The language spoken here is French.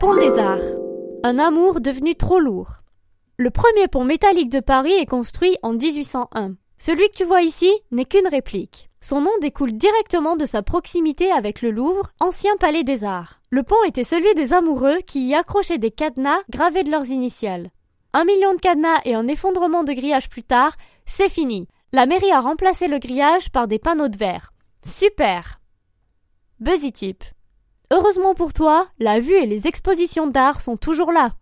Pont des Arts. Un amour devenu trop lourd. Le premier pont métallique de Paris est construit en 1801. Celui que tu vois ici n'est qu'une réplique. Son nom découle directement de sa proximité avec le Louvre, ancien palais des arts. Le pont était celui des amoureux qui y accrochaient des cadenas gravés de leurs initiales. Un million de cadenas et un effondrement de grillage plus tard, c'est fini. La mairie a remplacé le grillage par des panneaux de verre. Super Buzzy Tip. Heureusement pour toi, la vue et les expositions d'art sont toujours là.